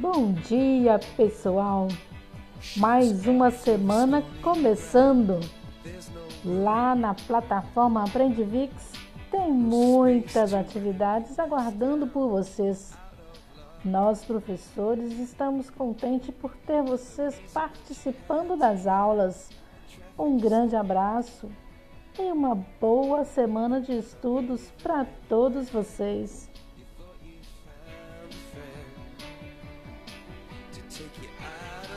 Bom dia, pessoal. Mais uma semana começando. Lá na plataforma Aprendivix tem muitas atividades aguardando por vocês. Nós, professores, estamos contentes por ter vocês participando das aulas. Um grande abraço e uma boa semana de estudos para todos vocês. shake it.